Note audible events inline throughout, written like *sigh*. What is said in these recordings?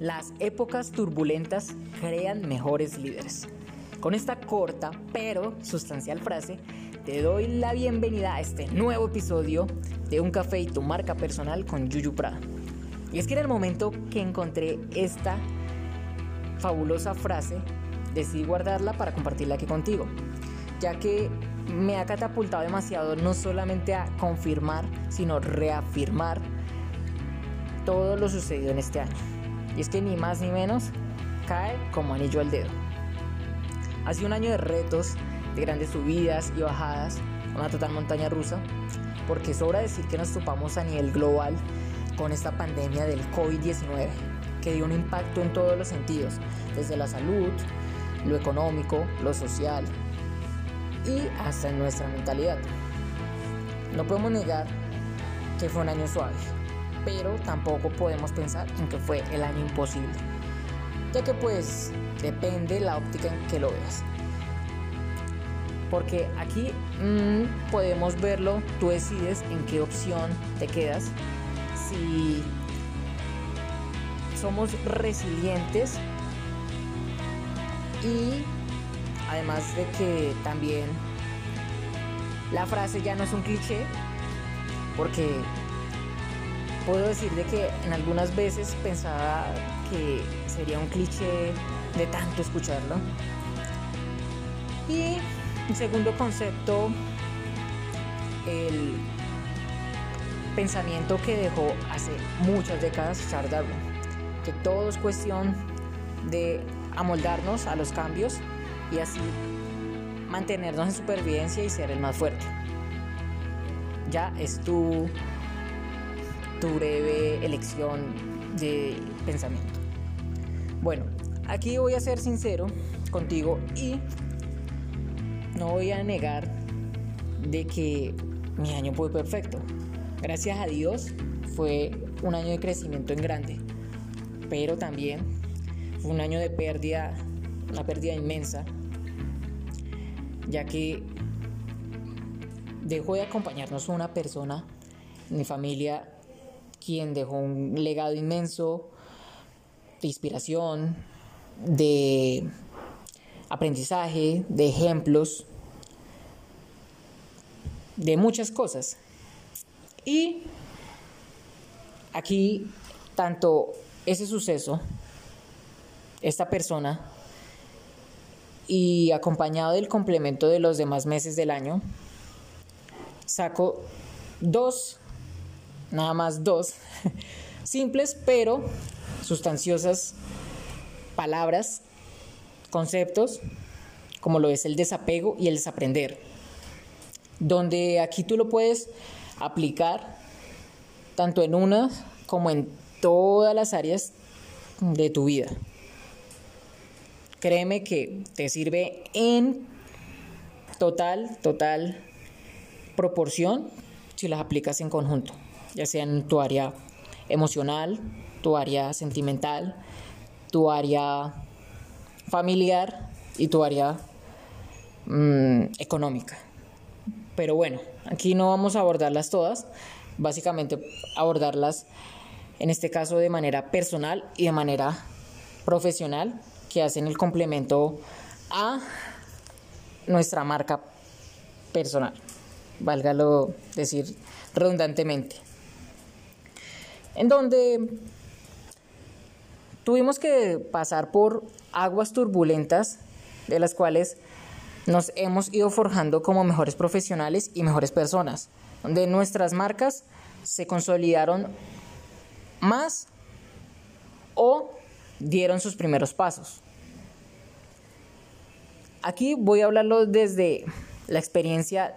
Las épocas turbulentas crean mejores líderes. Con esta corta pero sustancial frase, te doy la bienvenida a este nuevo episodio de Un Café y tu marca personal con Yuyu Prada. Y es que en el momento que encontré esta fabulosa frase, decidí guardarla para compartirla aquí contigo, ya que me ha catapultado demasiado no solamente a confirmar, sino reafirmar todo lo sucedido en este año. Y es que ni más ni menos cae como anillo al dedo. Ha sido un año de retos, de grandes subidas y bajadas, una total montaña rusa, porque sobra decir que nos topamos a nivel global con esta pandemia del COVID-19, que dio un impacto en todos los sentidos, desde la salud, lo económico, lo social y hasta en nuestra mentalidad. No podemos negar que fue un año suave, pero tampoco podemos pensar en que fue el año imposible, ya que pues depende la óptica en que lo veas. Porque aquí mmm, podemos verlo, tú decides en qué opción te quedas, si somos resilientes y además de que también la frase ya no es un cliché, porque puedo decir de que en algunas veces pensaba que sería un cliché de tanto escucharlo. Y el segundo concepto, el pensamiento que dejó hace muchas décadas Charles Darwin, que todo es cuestión de amoldarnos a los cambios y así mantenernos en supervivencia y ser el más fuerte. Ya es tu tu breve elección de pensamiento. Bueno, aquí voy a ser sincero contigo y no voy a negar de que mi año fue perfecto. Gracias a Dios fue un año de crecimiento en grande, pero también fue un año de pérdida, una pérdida inmensa, ya que dejó de acompañarnos una persona, mi familia quien dejó un legado inmenso de inspiración, de aprendizaje, de ejemplos, de muchas cosas. Y aquí, tanto ese suceso, esta persona, y acompañado del complemento de los demás meses del año, saco dos nada más dos *laughs* simples pero sustanciosas palabras, conceptos, como lo es el desapego y el desaprender, donde aquí tú lo puedes aplicar tanto en una como en todas las áreas de tu vida. Créeme que te sirve en total, total proporción si las aplicas en conjunto ya sea en tu área emocional, tu área sentimental, tu área familiar y tu área mm, económica. Pero bueno, aquí no vamos a abordarlas todas, básicamente abordarlas en este caso de manera personal y de manera profesional que hacen el complemento a nuestra marca personal, válgalo decir redundantemente en donde tuvimos que pasar por aguas turbulentas de las cuales nos hemos ido forjando como mejores profesionales y mejores personas, donde nuestras marcas se consolidaron más o dieron sus primeros pasos. Aquí voy a hablarlo desde la experiencia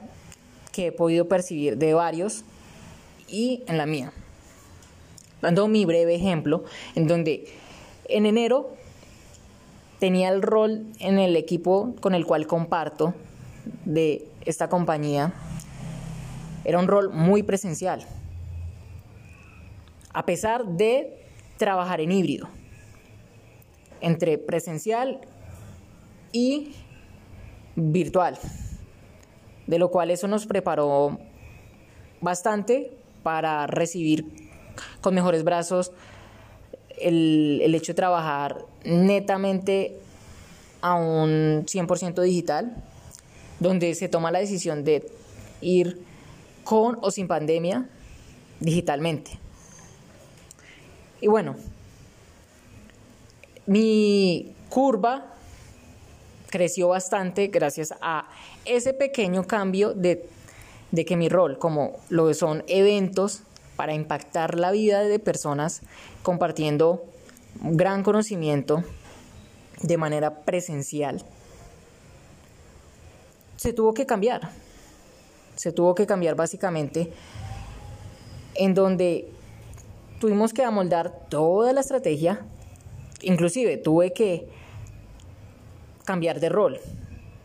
que he podido percibir de varios y en la mía dando mi breve ejemplo, en donde en enero tenía el rol en el equipo con el cual comparto de esta compañía. Era un rol muy presencial, a pesar de trabajar en híbrido, entre presencial y virtual, de lo cual eso nos preparó bastante para recibir con mejores brazos el, el hecho de trabajar netamente a un 100% digital, donde se toma la decisión de ir con o sin pandemia digitalmente. Y bueno, mi curva creció bastante gracias a ese pequeño cambio de, de que mi rol, como lo son eventos para impactar la vida de personas compartiendo gran conocimiento de manera presencial, se tuvo que cambiar. Se tuvo que cambiar básicamente en donde tuvimos que amoldar toda la estrategia, inclusive tuve que cambiar de rol,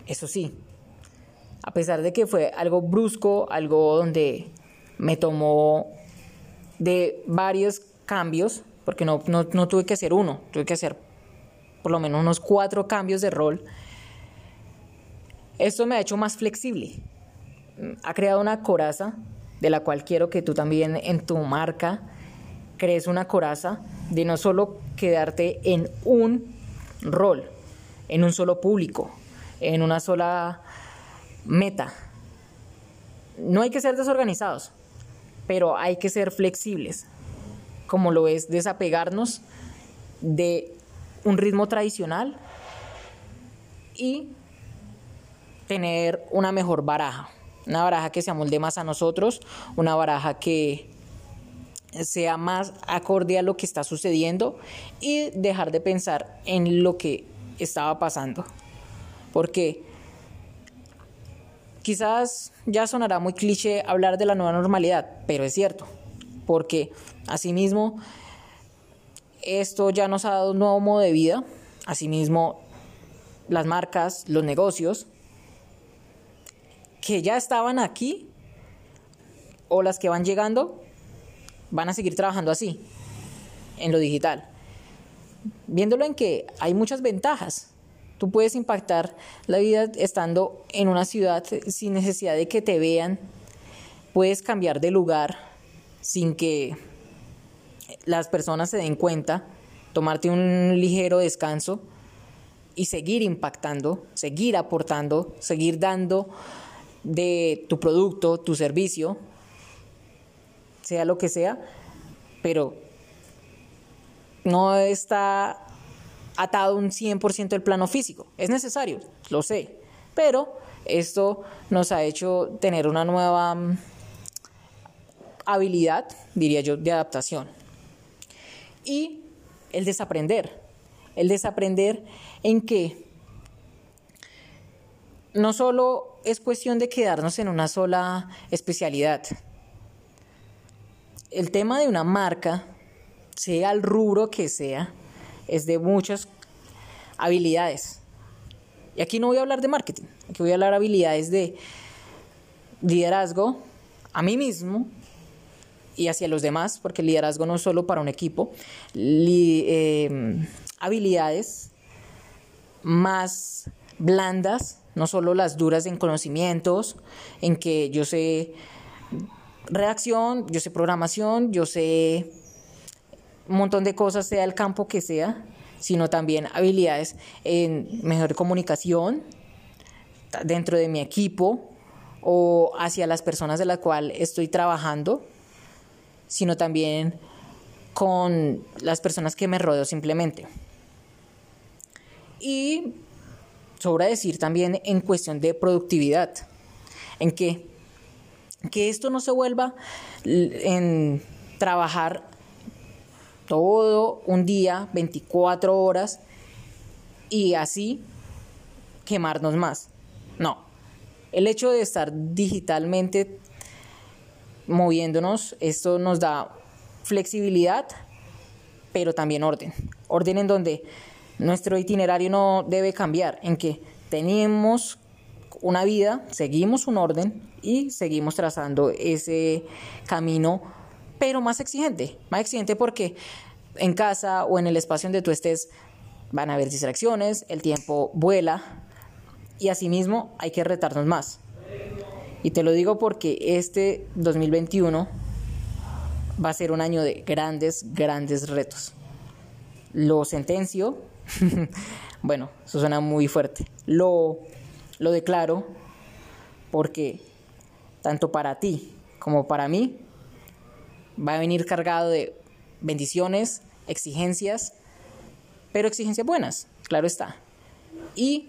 eso sí, a pesar de que fue algo brusco, algo donde me tomó de varios cambios, porque no, no, tuve que hacer uno, tuve que hacer por lo menos unos cuatro cambios de rol. Esto me ha hecho más flexible. Ha creado una coraza de la cual quiero que tú también en tu marca crees una coraza de no solo quedarte en un rol, en un solo público, en una sola meta. No hay que ser desorganizados, pero hay que ser flexibles, como lo es desapegarnos de un ritmo tradicional y tener una mejor baraja, una baraja que se amolde más a nosotros, una baraja que sea más acorde a lo que está sucediendo y dejar de pensar en lo que estaba pasando. Porque quizás ya sonará muy cliché hablar de la nueva normalidad, pero es cierto, porque asimismo esto ya nos ha dado un nuevo modo de vida, asimismo las marcas, los negocios que ya estaban aquí o las que van llegando van a seguir trabajando así, en lo digital. Viéndolo en que hay muchas ventajas. Tú puedes impactar la vida estando en una ciudad sin necesidad de que te vean. Puedes cambiar de lugar sin que las personas se den cuenta, tomarte un ligero descanso y seguir impactando, seguir aportando, seguir dando de tu producto, tu servicio, sea lo que sea, pero no está atado un 100% el plano físico. Es necesario, lo sé, pero esto nos ha hecho tener una nueva mm, habilidad, diría yo, de adaptación. Y el desaprender, el desaprender en que no solo es cuestión de quedarnos en una sola especialidad. El tema de una marca, sea el rubro que sea, es de muchas habilidades. Y aquí no voy a hablar de marketing, aquí voy a hablar de habilidades de liderazgo a mí mismo y hacia los demás, porque el liderazgo no es solo para un equipo, eh, habilidades más blandas, no solo las duras en conocimientos, en que yo sé redacción, yo sé programación, yo sé un montón de cosas, sea el campo que sea, sino también habilidades en mejor comunicación dentro de mi equipo o hacia las personas de las cuales estoy trabajando, sino también con las personas que me rodeo simplemente. Y sobra decir también en cuestión de productividad, en que, que esto no se vuelva en trabajar todo un día, 24 horas, y así quemarnos más. No, el hecho de estar digitalmente moviéndonos, esto nos da flexibilidad, pero también orden. Orden en donde nuestro itinerario no debe cambiar, en que tenemos una vida, seguimos un orden y seguimos trazando ese camino, pero más exigente, más exigente porque en casa o en el espacio donde tú estés van a haber distracciones, el tiempo vuela y asimismo hay que retarnos más. Y te lo digo porque este 2021 va a ser un año de grandes, grandes retos lo sentencio. *laughs* bueno, eso suena muy fuerte. Lo, lo declaro porque tanto para ti como para mí va a venir cargado de bendiciones, exigencias, pero exigencias buenas, claro está. Y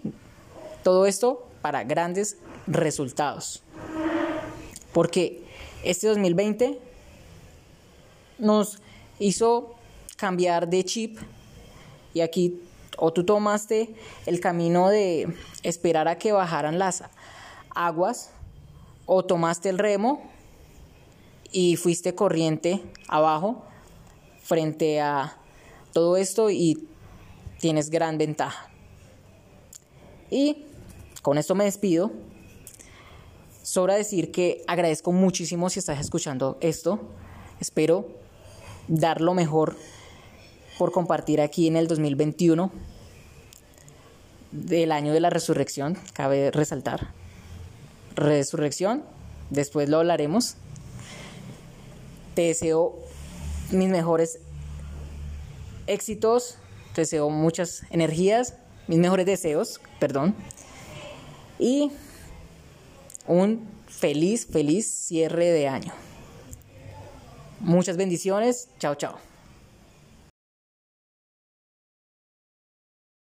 todo esto para grandes resultados. Porque este 2020 nos hizo cambiar de chip y aquí o tú tomaste el camino de esperar a que bajaran las aguas o tomaste el remo y fuiste corriente abajo frente a todo esto y tienes gran ventaja. Y con esto me despido. Sobra decir que agradezco muchísimo si estás escuchando esto. Espero dar lo mejor por compartir aquí en el 2021 del año de la resurrección, cabe resaltar. Resurrección, después lo hablaremos. Te deseo mis mejores éxitos, te deseo muchas energías, mis mejores deseos, perdón. Y un feliz, feliz cierre de año. Muchas bendiciones. Chao, chao.